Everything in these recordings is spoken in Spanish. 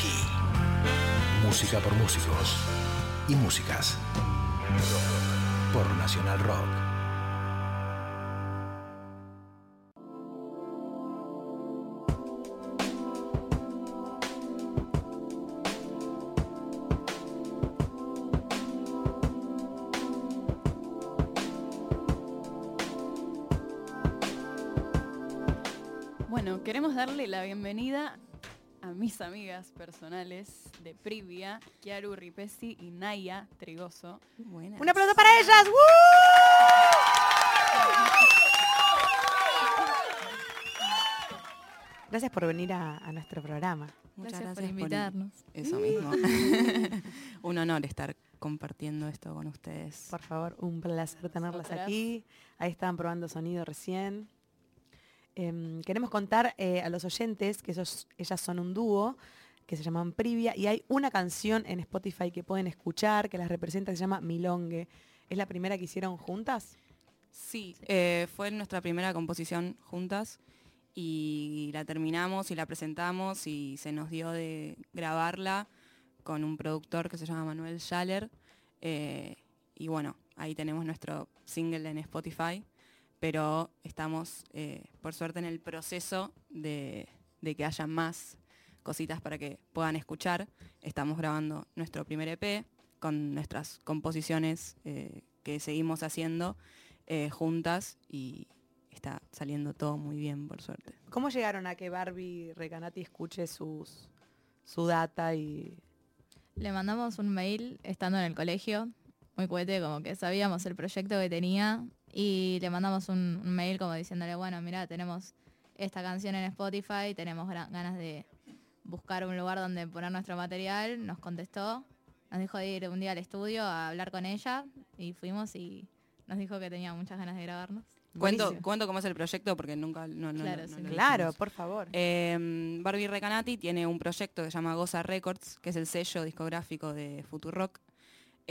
aquí. Música por músicos y músicas por Nacional Rock. Bueno, queremos darle la bienvenida mis amigas personales de Privia, Chiaru Ripesi y Naya Trigoso. Buenas. Un aplauso para ellas. ¡Woo! Gracias por venir a, a nuestro programa. Muchas Gracias, gracias, por invitarnos. Eso mismo. Un honor estar compartiendo esto con ustedes. Por favor, un placer tenerlas aquí. Ahí estaban probando sonido recién. Em, queremos contar eh, a los oyentes que ellos- ellas son un dúo que se llaman Privia y hay una canción en Spotify que pueden escuchar que las representa se llama Milongue. ¿Es la primera que hicieron juntas? Sí, eh, fue nuestra primera composición juntas y la terminamos y la presentamos y se nos dio de grabarla con un productor que se llama Manuel Schaller. eh, y bueno, ahí tenemos nuestro single en Spotify, pero estamos eh, por suerte en el proceso de, de que haya más cositas para que puedan escuchar. Estamos grabando nuestro primer EP con nuestras composiciones eh, que seguimos haciendo eh, juntas y está saliendo todo muy bien, por suerte. ¿Cómo llegaron a que Barbie Recanati escuche sus, su data y Le mandamos un mail estando en el colegio, muy cohete, como que sabíamos el proyecto que tenía y le mandamos un, un mail como diciéndole, bueno, mira, tenemos esta canción en Spotify, tenemos ganas de buscar un lugar donde poner nuestro material, nos contestó, nos dijo de ir un día al estudio a hablar con ella y fuimos y nos dijo que tenía muchas ganas de grabarnos. Cuento, cuento cómo es el proyecto porque nunca no, no- Claro, no- sí. por favor. Eh, Barbie Recanati tiene un proyecto que se llama Goza Records, que es el sello discográfico de Futurock.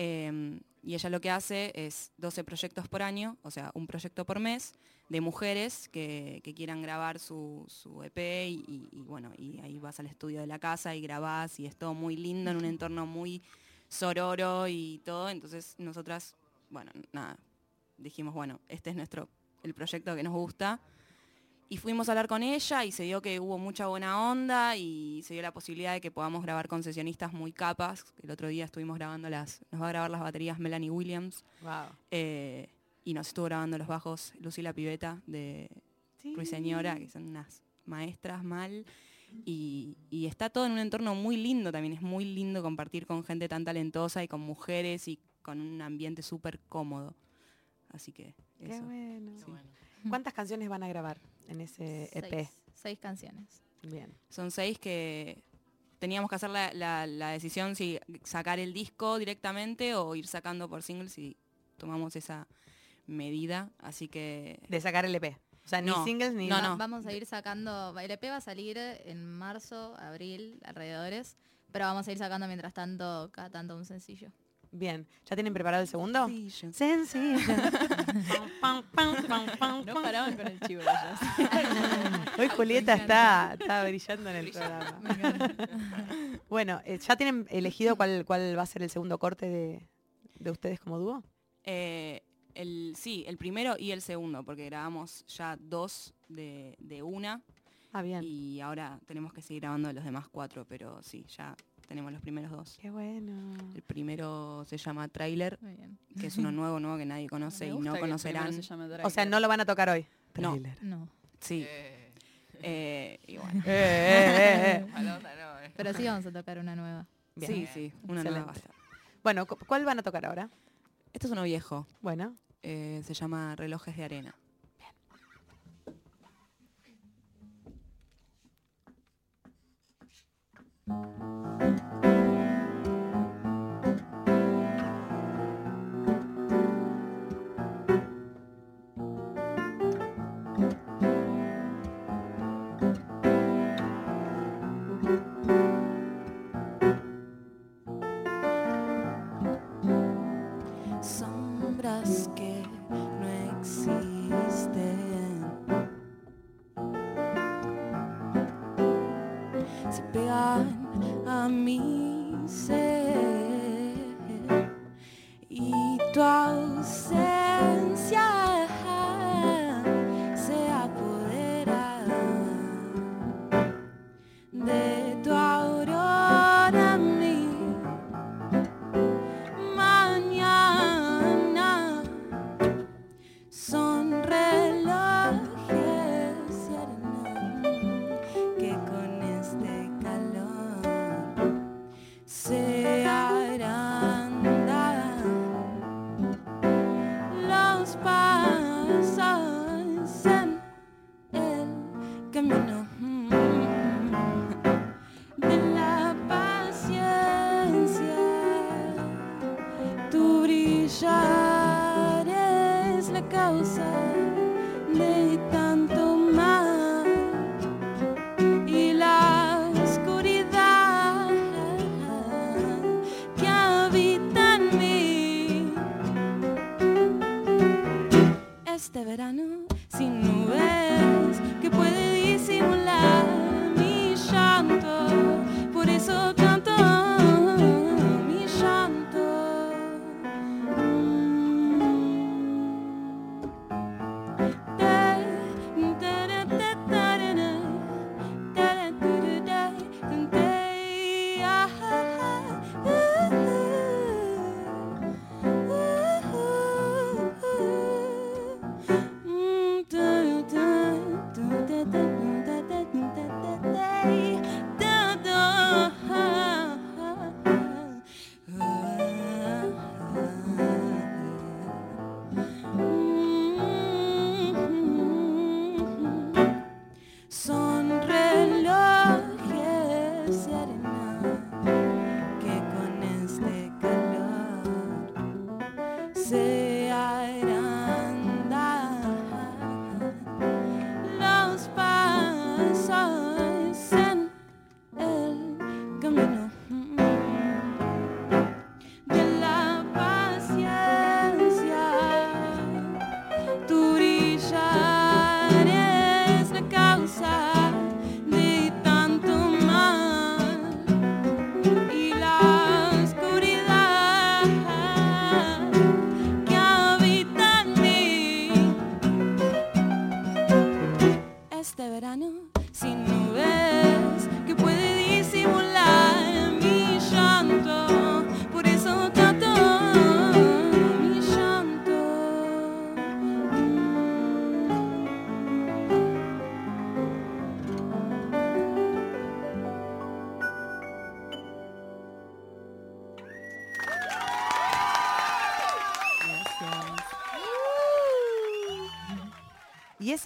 Eh, y ella lo que hace es 12 proyectos por año, o sea, un proyecto por mes, de mujeres que, que quieran grabar su, su EP y, y- y bueno, y ahí vas al estudio de la casa y grabás y es todo muy lindo en un entorno muy sororo y todo. Entonces nosotras, bueno, nada, dijimos, bueno, este es nuestro, el proyecto que nos gusta. Y fuimos a hablar con ella y se dio que hubo mucha buena onda y se dio la posibilidad de que podamos grabar con sesionistas muy capas. El otro día estuvimos grabando las, nos va a grabar las baterías Melanie Williams Wow. eh, y nos estuvo grabando los bajos Lucila Piveta de Ruiseñora, que son unas maestras mal. Y, y está todo en un entorno muy lindo también, es muy lindo compartir con gente tan talentosa y con mujeres y con un ambiente súper cómodo. Así que Qué eso. bueno. sí. ¿Cuántas canciones van a grabar en ese EP? Seis, seis canciones. Bien. Son seis que teníamos que hacer la, la- la decisión si sacar el disco directamente o ir sacando por singles y tomamos esa medida. Así que De sacar el EP. O sea, ni No, singles ni no, nada. no. Vamos a ir sacando, el EP va a salir en marzo, abril, alrededores, pero vamos a ir sacando mientras tanto, cada tanto un sencillo. Bien. ¿Ya tienen preparado el segundo? Sencillo. Sencillo. Pam, No paraban con el chivo ellas. Hoy Julieta está, está brillando en el programa. Bueno, eh, ¿ya tienen elegido cuál, cuál va a ser el segundo corte de, de ustedes como dúo? Eh, el, sí, el primero y el segundo, porque grabamos ya dos de, de una Ah, bien. y ahora tenemos que seguir grabando los demás cuatro, pero sí, ya tenemos los primeros dos. Qué bueno. El primero se llama Trailer, que es uno nuevo, nuevo que nadie conoce y no conocerán. se O sea, no lo van a tocar hoy. No. Trailer. No, Sí. Eh, y bueno. Eh, eh, eh, eh. pero sí vamos a tocar una nueva. Bien. Sí, sí, una nueva Excelente. estar. Bueno, cu- ¿cuál van a tocar ahora? Este es uno viejo, Bueno. eh, se llama Relojes de Arena.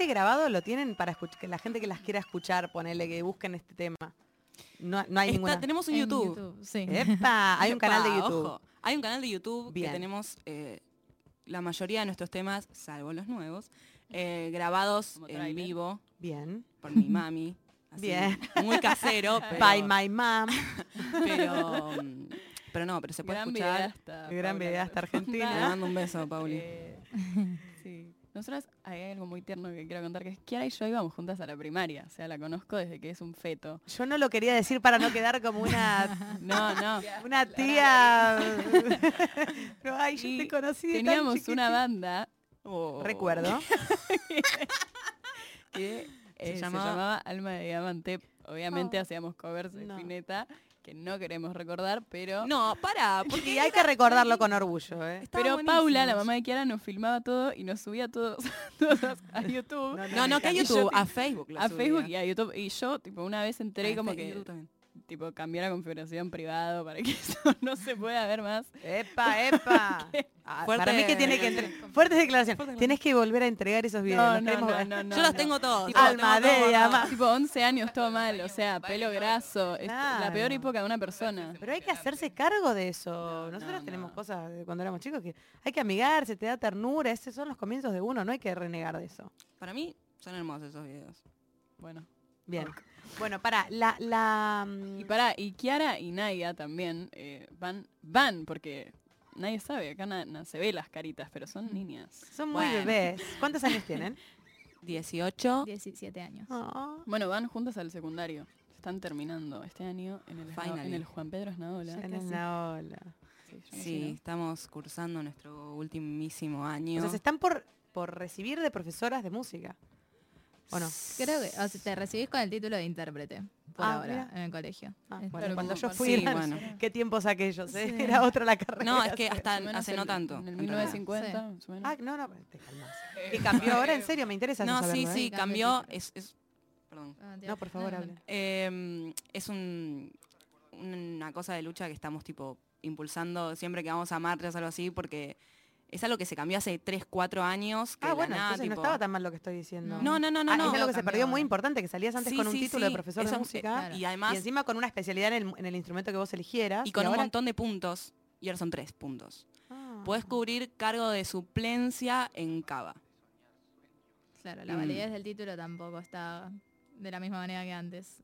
Ese grabado lo tienen para escuchar, que la gente que las quiera escuchar, ponele que busquen este tema. No, no hay Está- ninguna. tenemos un YouTube. sí. ¡Epa! Hay un canal de YouTube. ojo. Hay un canal de YouTube Bien. que tenemos eh, la mayoría de nuestros temas, salvo los nuevos, eh, grabados Como en vivo Bien. por mi mami. así, Bien. Muy casero, pero, By my mom. pero, mm, pero no, pero se puede Gran escuchar. videasta, Gran Paula videasta Rotonda. argentina. Le mando un beso, Pauli. Eh. Nosotras hay algo muy tierno que quiero contar, que es Kiara y yo íbamos juntas a la primaria. O sea, la conozco desde que es un feto. Yo no lo quería decir para no quedar como una, No, no. una tía. Pero ay, yo Y te conocí. de Teníamos una banda. oh, Recuerdo. que eh, Se se, llamaba- llamaba Alma de Diamante. Obviamente Oh. hacíamos covers de No. Spinetta, que no queremos recordar, pero... No, para, porque hay que recordarlo con orgullo, ¿eh? Pero Paula, la mamá de Kiara, nos filmaba todo y nos subía todos, todos a YouTube. No, no, que a yo YouTube, a Facebook. a subía. Facebook y a YouTube. Y yo, tipo, una vez entré Ah, como que, YouTube también. Tipo, cambié la configuración privado para que eso no se pueda ver más. ¡Epa, epa! Ah, Fuerte- para mí que tiene que entre... Fuertes declaraciones. Fuerte Tienes que volver a entregar esos videos. No, no, queremos no, no, no, Yo los tengo todos. Tipo, Alma tengo de guardados. Tipo, 11 años, todo mal, o sea, pelo graso. La peor época de una persona. Pero hay que hacerse cargo de eso. Nosotros no, tenemos no. cosas de cuando éramos chicos que hay que amigarse, te da ternura. Esos son los comienzos de uno, no hay que renegar de eso. Para mí son hermosos esos videos. Bueno. Bien. Bueno, para la, la Y mm, pará, y Kiara y Naya también eh, van, van, porque nadie sabe, acá na- na- se ve las caritas, pero son niñas. son muy Bueno. bebés. ¿Cuántos años tienen? 18. 17 años. Oh. Bueno, van juntas al secundario. están terminando este año en el, Finally. en el Juan Pedro Esnaola. En el Naola. Sí, sé, Sí, ¿no? estamos cursando nuestro ultimísimo O año. sea, se están por, por recibir de profesoras de música. ¿O no? Creo que o sea, te recibís con el título de intérprete por Ah, ahora mira. en el colegio. Ah, Es- bueno, cuando yo fui, Sí, eran- bueno. qué tiempos aquellos, ¿eh? Sí. Era otra la carrera. No, es que hasta hace no tanto. En el en realidad. 1950, Sí. más o menos. Ah, no, no, te calmas. ¿Y cambió ahora? ¿En serio? Me interesa No, sí, saberlo, ¿eh? sí, Sí, cambia cambió. Es, es- perdón. Ah. No, por favor, no. hable. Eh, es un- una cosa de lucha que estamos tipo impulsando siempre que vamos a marchas o algo así, porque es algo que se cambió hace 3, 4 años. Que Ah, bueno, nada, entonces no estaba tan mal lo que estoy diciendo. No, no, no, no. Ah, no. es algo que se perdió muy importante, que salías antes Sí, con un sí, título de profesor de música Claro. Y además, y encima con una especialidad en el, en el instrumento que vos eligieras. y con un ahora- montón de puntos. Y ahora son 3 puntos. Ah. Puedes cubrir cargo de suplencia en Cava. Claro, la Mm. validez del título tampoco está de la misma manera que antes.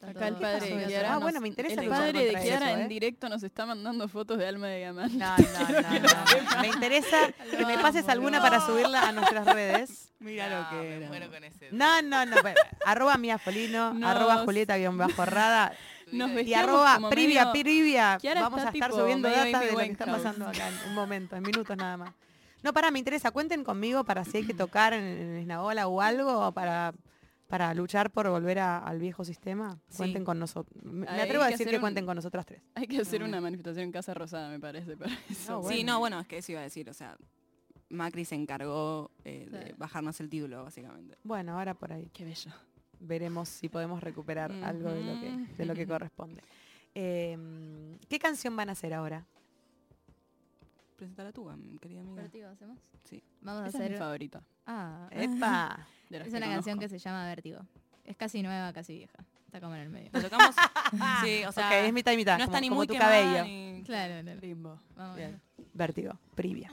Acá el padre de? Kiara. Ah, bueno, me interesa El padre de Kiara eso, en ¿eh? directo nos está mandando fotos de alma de diamante. No, no, no, no. Me interesa que me pases alguna para subirla a nuestras redes. Mira No, lo que me era. muero con ese. No, no, no. bueno, arroba Mía Folino, No, arroba Julieta guion bajo rada Nos y arroba como Privia, medio- Privia. Kiara Vamos a estar subiendo data de lo que está pasando acá en un momento, en minutos nada más. No, pará, me interesa. Cuenten conmigo para si hay que tocar en, en Esnaola o algo o para, para luchar por volver a- al viejo sistema. Sí. Cuenten con nosotros. Me Hay atrevo a decir hacer que un- cuenten con nosotras tres. Hay que hacer una manifestación en Casa Rosada, me parece, para eso. No, Sí, no, bueno, es que eso iba a decir, o sea, Macri se encargó eh, de bajarnos el título, básicamente. Bueno, ahora por ahí Qué bello. veremos si podemos recuperar algo de lo que, Ujú. de lo que corresponde. Eh, ¿Qué canción van a hacer ahora? Presentala tú, am- querida amiga. ¿Vértigo hacemos? Sí. Vamos a Esa es mi hacer... favorita. Ah, ¡Epa! de es que una canción que se llama Vértigo. Es casi nueva, casi vieja. Está como en el medio. Lo tocamos. sí, o sea, es mitad y mitad, no como, está ni como muy tu quemada cabello. ni- Claro, claro. Limbo. Vamos. Vértigo, Privia.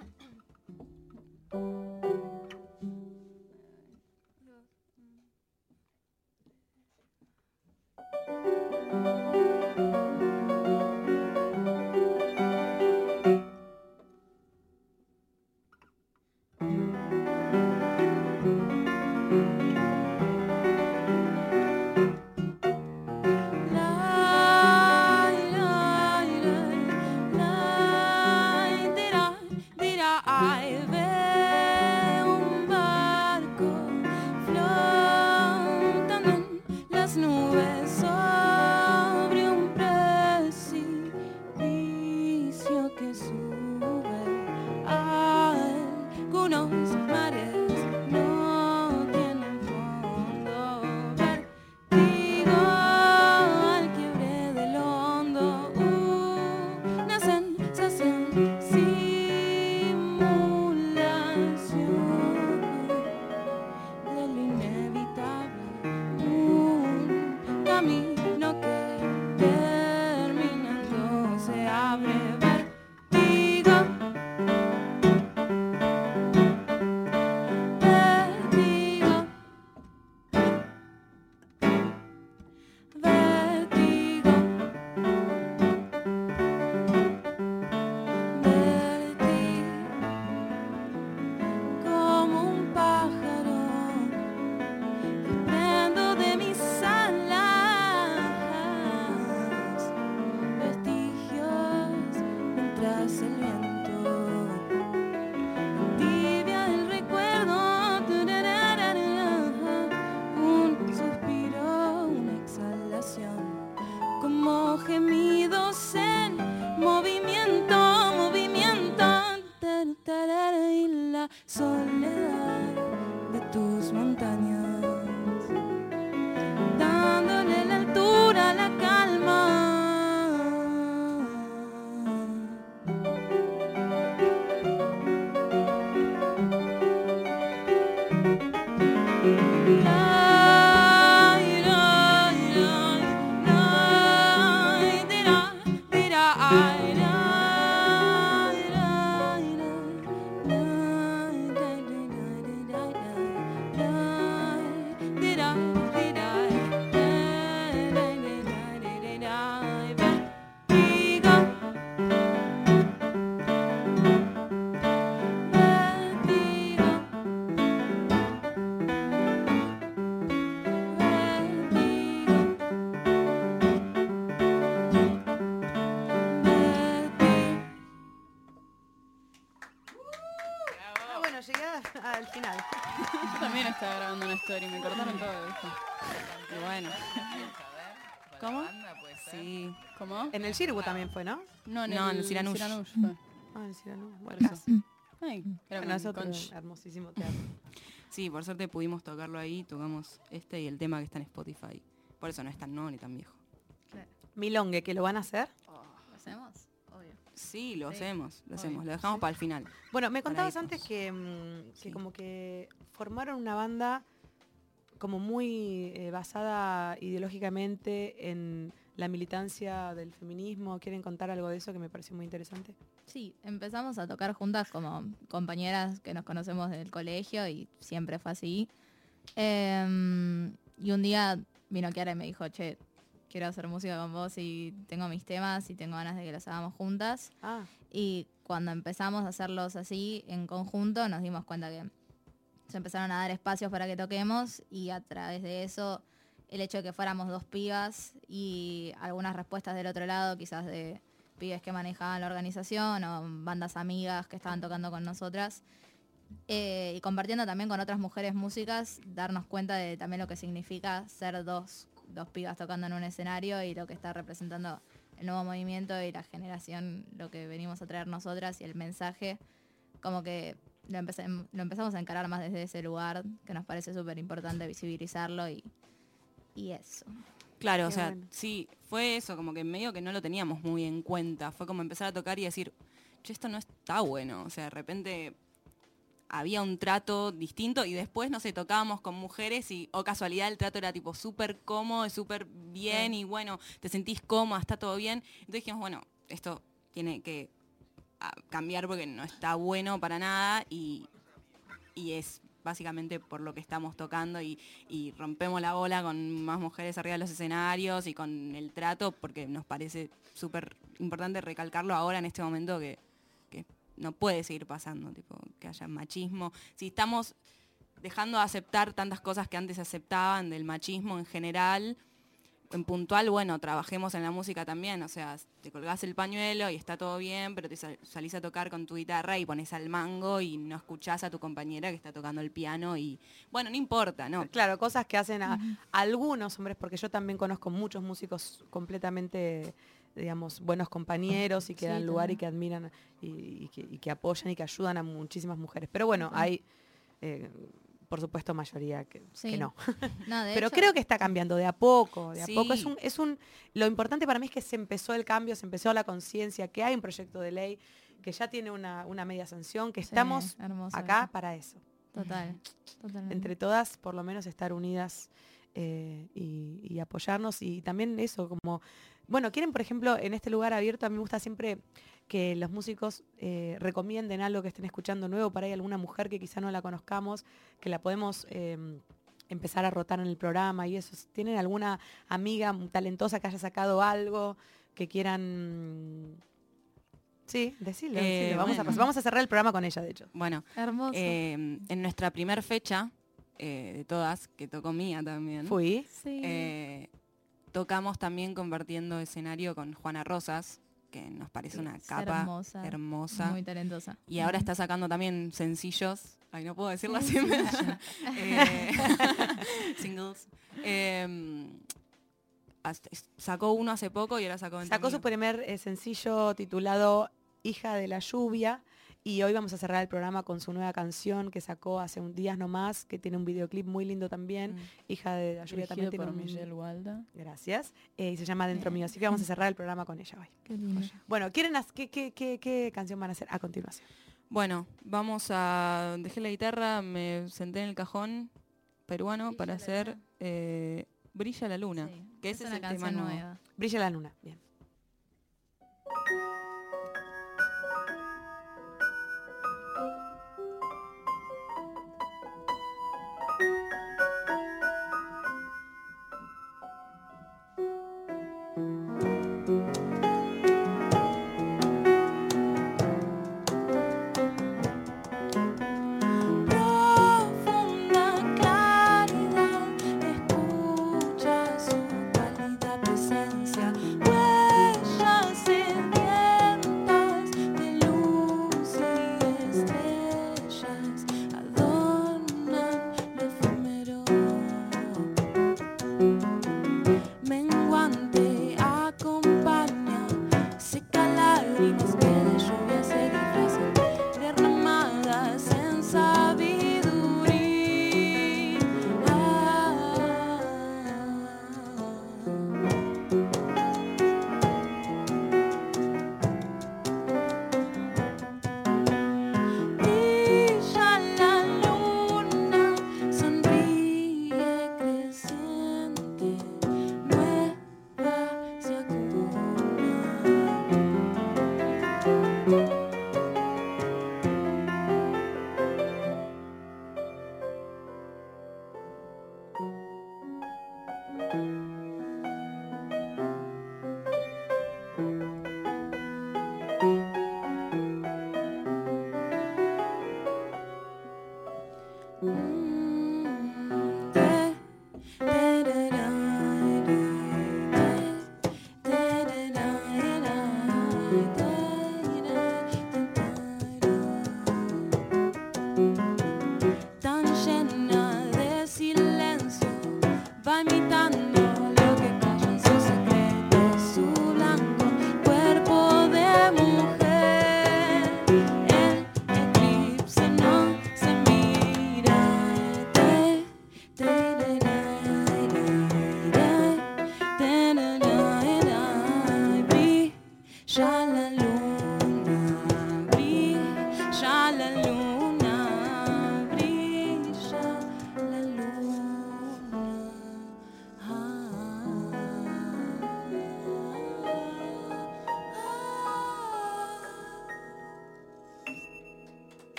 Story, me cortaron todo esto. Y bueno, ¿Cómo? sí. ¿Cómo? En el Shirbu también fue, ¿no? No, No, en el Siranush. fue. Ah, en el Ciranú. Bueno, Eso. casi. Ay, Bueno, conch. hermosísimo teatro. Sí, por suerte pudimos tocarlo ahí, tocamos este y el tema que está en Spotify. Por eso no es tan nuevo ni tan viejo. Milongue, que lo van a hacer. ¿Lo hacemos? Obvio. Sí, lo Sí, hacemos, lo obvio. hacemos, lo dejamos para el final. Bueno, me contabas antes que, mm, que Sí. como que formaron una banda como muy eh, basada ideológicamente en la militancia del feminismo. ¿Quieren contar algo de eso que me pareció muy interesante? Sí, empezamos a tocar juntas como compañeras que nos conocemos del colegio y siempre fue así. Em, y un día vino Kiara y me dijo, che, quiero hacer música con vos y tengo mis temas y tengo ganas de que los hagamos juntas. Ah, Y cuando empezamos a hacerlos así en conjunto, nos dimos cuenta que se empezaron a dar espacios para que toquemos y a través de eso, el hecho de que fuéramos dos pibas y algunas respuestas del otro lado, quizás de pibes que manejaban la organización o bandas amigas que estaban tocando con nosotras. eh, y compartiendo también con otras mujeres músicas, darnos cuenta de también lo que significa ser dos, dos pibas tocando en un escenario y lo que está representando el nuevo movimiento y la generación, lo que venimos a traer nosotras y el mensaje, como que lo, empecé- lo empezamos a encarar más desde ese lugar, que nos parece súper importante visibilizarlo y, y eso. Claro, Qué o sea, bueno. sí, fue eso, como que medio que no lo teníamos muy en cuenta. Fue como empezar a tocar y decir, che, esto no está bueno. O sea, de repente había un trato distinto y después, no sé, tocábamos con mujeres y, o casualidad, el trato era tipo súper cómodo, súper bien y bueno, te sentís cómoda, está todo bien. Entonces dijimos, bueno, esto tiene que cambiar porque no está bueno para nada y, y es básicamente por lo que estamos tocando y, y rompemos la bola con más mujeres arriba de los escenarios y con el trato porque nos parece súper importante recalcarlo ahora en este momento que, que no puede seguir pasando, tipo, que haya machismo. Si estamos dejando de aceptar tantas cosas que antes aceptaban del machismo en general, en puntual, bueno, trabajemos en la música también, o sea, te colgás el pañuelo y está todo bien, pero te sal- salís a tocar con tu guitarra y pones al mango y no escuchás a tu compañera que está tocando el piano y, bueno, no importa, ¿no? claro, cosas que hacen a algunos hombres, porque yo también conozco muchos músicos completamente, digamos, buenos compañeros y que Sí, dan lugar y que admiran y, y que, y que apoyan y que ayudan a muchísimas mujeres. Pero bueno, hay, eh, por supuesto, mayoría que, no. Pero hecho, creo que está cambiando de a poco, de a poco. Es un, es un, lo importante para mí es que se empezó el cambio, se empezó la conciencia, que hay un proyecto de ley, que ya tiene una, una media sanción, que sí, estamos hermoso acá para eso. Total, totalmente. Entre todas, por lo menos, estar unidas eh, y, y apoyarnos. Y también eso, como, bueno, quieren, por ejemplo, en este lugar abierto, a mí me gusta siempre que los músicos eh, recomienden algo que estén escuchando nuevo, para ahí alguna mujer que quizá no la conozcamos, que la podemos eh, empezar a rotar en el programa y eso. ¿Tienen alguna amiga talentosa que haya sacado algo que quieran... Sí, decirle. Eh, Vamos, a, vamos a cerrar el programa con ella, de hecho. Bueno, Hermoso. eh, en nuestra primer fecha, eh, de todas, que tocó mía también, Fui. sí. eh, tocamos también compartiendo escenario con Juana Rosas, que nos parece una Es capa hermosa, hermosa. Muy talentosa. Y ahora está sacando también sencillos. Ay, no puedo decirlo así. Eh, singles. Eh, hasta- sacó uno hace poco y ahora sacó Sacó su primer eh, sencillo titulado Hija de la Lluvia y hoy vamos a cerrar el programa con su nueva canción que sacó hace un días nomás, que tiene un videoclip muy lindo también. Mm. Hija de la Lluvia también tiene por un... Michelle Walda. Gracias. Eh, y se llama Dentro Mío, así que vamos a cerrar el programa con ella hoy. Qué lindo. Bueno, ¿quieren qué, qué- qué- qué canción van a hacer a continuación? Bueno, vamos a... Dejé la guitarra, me senté en el cajón peruano Brilla para hacer eh, Brilla la luna. Sí, Que es ese es una el tema nuevo. nueva. Brilla la luna. Bien.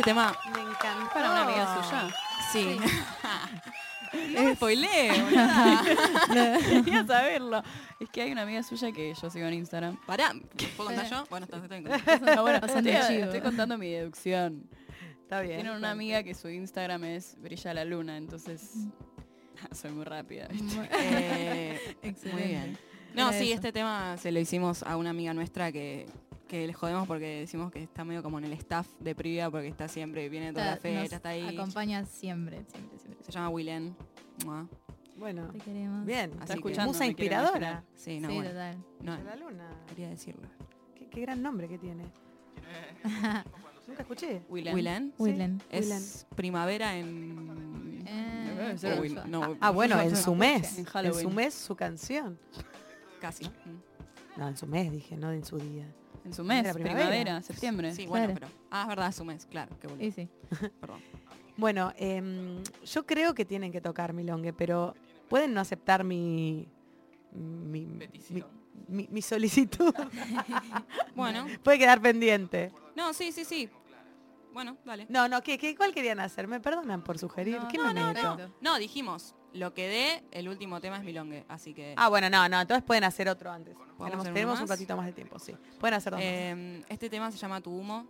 Este tema, Me encantó. Para una amiga suya. sí. es spoileo, boluda. Quería saberlo. Es que hay una amiga suya que yo sigo en Instagram. Pará, ¿puedo contar yo? Bueno, está, bien. No, bueno, estoy, estoy contando mi deducción. Está bien. Tienen una amiga que su Instagram es Brilla la Luna, entonces soy muy rápida. ¿viste? Eh, muy Excelente. bien. No, Era sí, eso. este tema se lo hicimos a una amiga nuestra que, que le jodemos porque decimos que está medio como en el staff de Privia porque está siempre, viene toda la fecha, está ahí. Acompaña siempre, siempre, siempre. Se llama Willen. Mua. Bueno, Te queremos. bien. Así Está que- escuchando. Musa inspiradora. Sí, no, sí, bueno. total. No, De la luna. quería decirlo. Qué, qué gran nombre que tiene. Nunca escuché. Willen. Willen Willen. es Willen. primavera en... Eh, no, Ah, bueno, en su mes. En En su mes su canción. casi. No, en su mes dije, no en su día. En su mes, Era primavera, primavera. septiembre. Sí, bueno, Claro. pero... Ah, es verdad, su mes, claro, qué bueno. Y sí. Perdón. Bueno, em, yo creo que tienen que tocar Milongue, pero pueden no aceptar mi mi, mi, mi- mi solicitud. Bueno, Puede quedar pendiente. no, sí, sí, sí. Bueno, dale. No, no, ¿qué, qué, ¿cuál querían hacer? ¿Me perdonan por sugerir? No, ¿Qué no, me no, meto? no. No, dijimos, lo que dé, el último tema es Milongue, así que... Ah, bueno, no, no, entonces pueden hacer otro antes. Tenemos, hacer tenemos un ratito más de tiempo, sí. Pueden hacer dos más. Eh, este tema se llama Tu Humo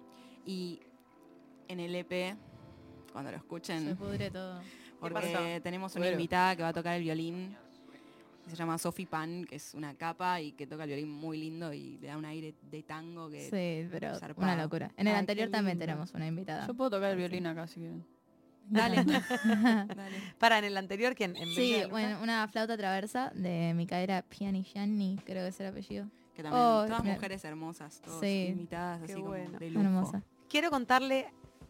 y en el EP, cuando lo Se escuchen, pudre todo. porque pasó? tenemos una Bueno. invitada que va a tocar el violín, que se llama Sophie Pan, que es una capa y que toca el violín muy lindo y le da un aire de tango que... Sí, pero zarpado. una locura. En el Ay, anterior también tenemos una invitada. Yo puedo tocar el violín acá si quieren. Dale, dale. Para, en el anterior, ¿quién? ¿En Sí, bueno, una flauta traversa de Micaela Pianigianni, creo que es el apellido. Que también, Oh, todas mira. mujeres hermosas, todas Sí. invitadas, Qué así bueno. como de lujo. Hermosa. Quiero contarle,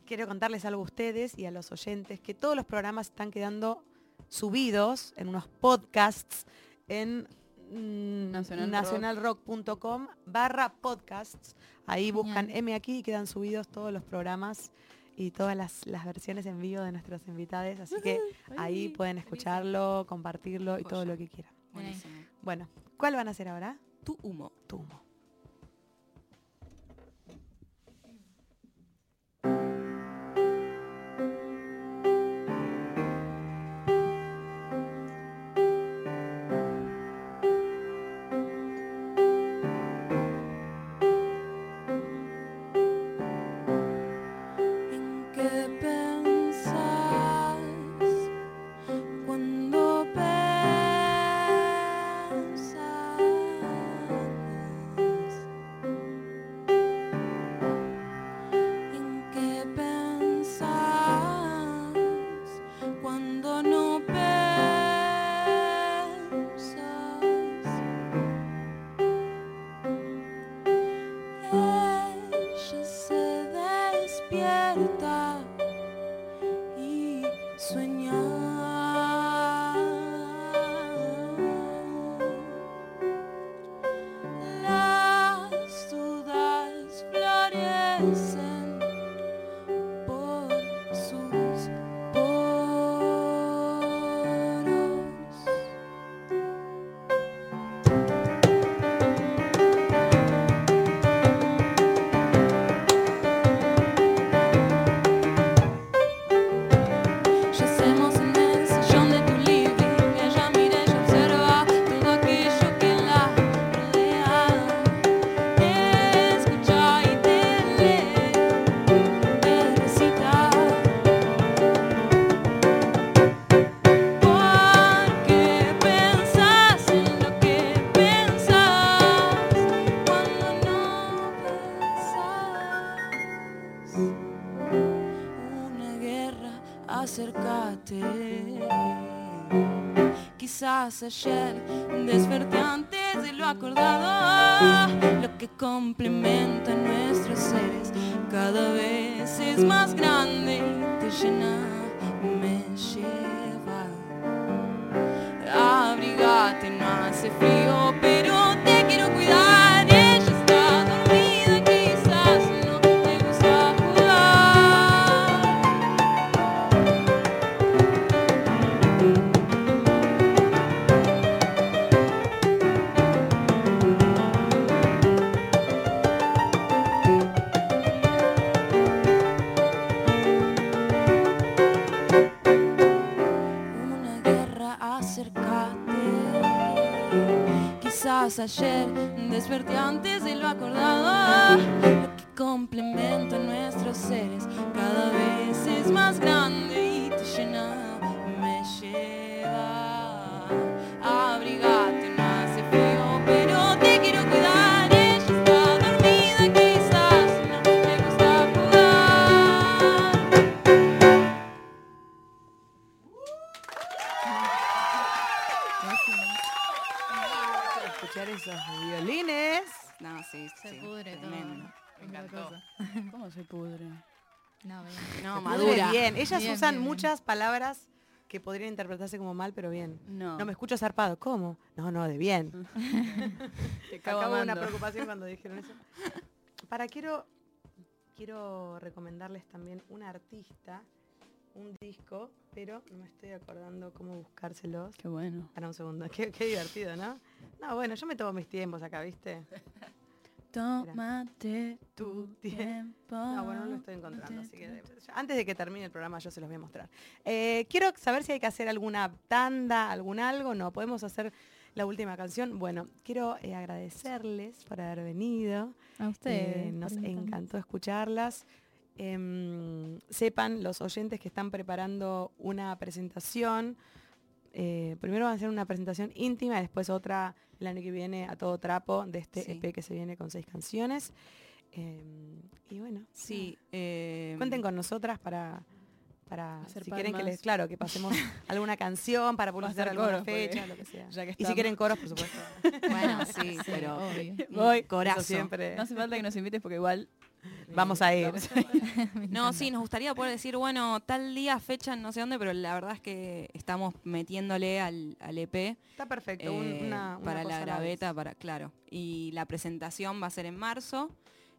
quiero contarles algo a ustedes y a los oyentes, que todos los programas están quedando subidos en unos podcasts en mm, Nacional nacionalrock.com barra podcasts. Ahí buscan Genial. M aquí y quedan subidos todos los programas y todas las, las versiones en vivo de nuestros invitados. Así que ahí pueden escucharlo, compartirlo y todo lo que quieran. Buenísimo. Bueno, ¿cuál van a hacer ahora? Tu humo. Tu humo. Ayer desperté antes de lo acordado, ayer desperté antes de lo acordado. Usan bien, muchas palabras que podrían interpretarse como mal, pero bien. No. No me escucho zarpado. ¿Cómo? No, no, de bien. Te cago Acabo de una amando. preocupación cuando dijeron eso. Para, quiero, quiero recomendarles también un artista, un disco, pero no me estoy acordando cómo buscárselos. Qué bueno. Para un segundo. Qué, qué divertido, ¿no? No, bueno, yo me tomo mis tiempos acá, ¿viste? Tómate Tu tiempo. No, bueno, no lo estoy encontrando, así que antes de que termine el programa yo se los voy a mostrar. Eh, quiero saber si hay que hacer alguna tanda, algún algo. No, podemos hacer la última canción. Bueno, quiero eh, agradecerles por haber venido. A ustedes. Eh, nos encantó escucharlas. Em, sepan los oyentes que están preparando una presentación. Eh, primero van a hacer una presentación íntima y después otra el año que viene a todo trapo de este Sí. EP que se viene con seis canciones. Em, y bueno, Sí. eh, cuenten con nosotras para, para Hacer si quieren que les, claro, que pasemos alguna canción para publicitar hacer alguna coros, fecha, lo que sea. ya que y si quieren coros, por supuesto. Bueno, sí, pero obvio. un Voy. corazo. Siempre. No hace falta que nos invites porque igual Vamos a ir. No, sí, nos gustaría poder decir, bueno, tal día, fecha, no sé dónde, pero la verdad es que estamos metiéndole al, al EP Está perfecto. eh, una- una para cosa la graveta, para, claro. Y la presentación va a ser en marzo.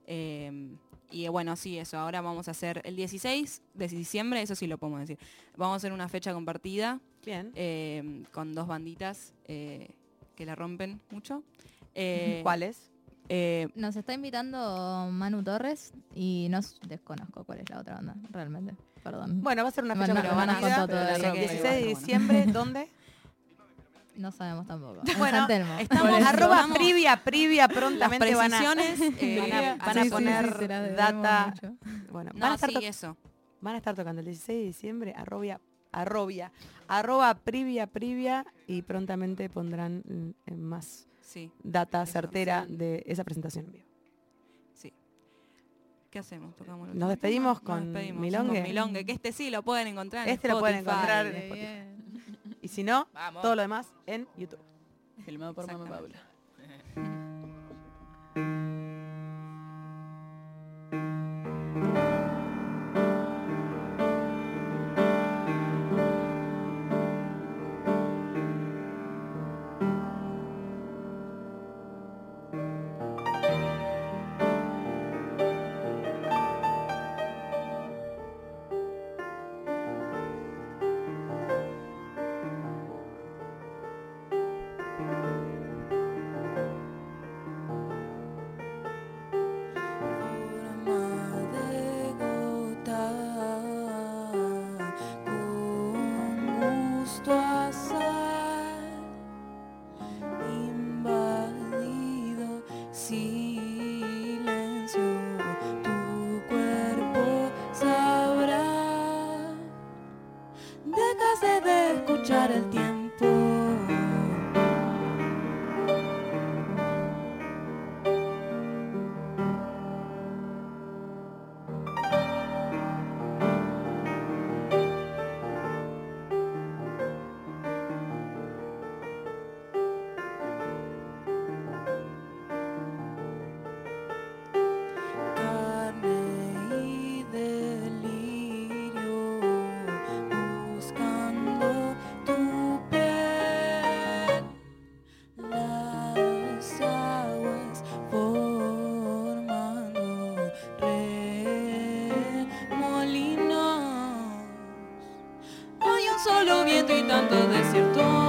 eh, y bueno, sí, eso. Ahora vamos a hacer el 16 de diciembre, eso sí lo podemos decir. Vamos a hacer una fecha compartida Bien. eh, con dos banditas eh, que la rompen mucho. Eh, ¿Cuáles? Eh, Nos está invitando Manu Torres y no desconozco cuál es la otra banda, realmente. Perdón. Bueno, va a ser una fecha Bueno, van a compartida. contar todo el rock, 16 de diciembre, ¿dónde? No sabemos tampoco. En Bueno, estamos- eso. Arroba Vamos. privia, privia, las prontamente van a, eh, van a- van van a a Sí, sí, poner sí, data. Bueno, van, No, a estar eso. van a estar tocando el 16 de diciembre, arrobia, arrobia, arroba privia, privia, y prontamente pondrán mm, en más Sí, data Eso, certera sí. de esa presentación en vivo. sí. ¿Qué hacemos? ¿Tocamos Nos despedimos tema? con Nos despedimos Milongue. con Milongue, que este sí lo pueden encontrar en Este lo pueden encontrar en Spotify. bien. Y si no, Vamos. todo lo demás en YouTube. Filmado por Exactamente. Paula. desierto.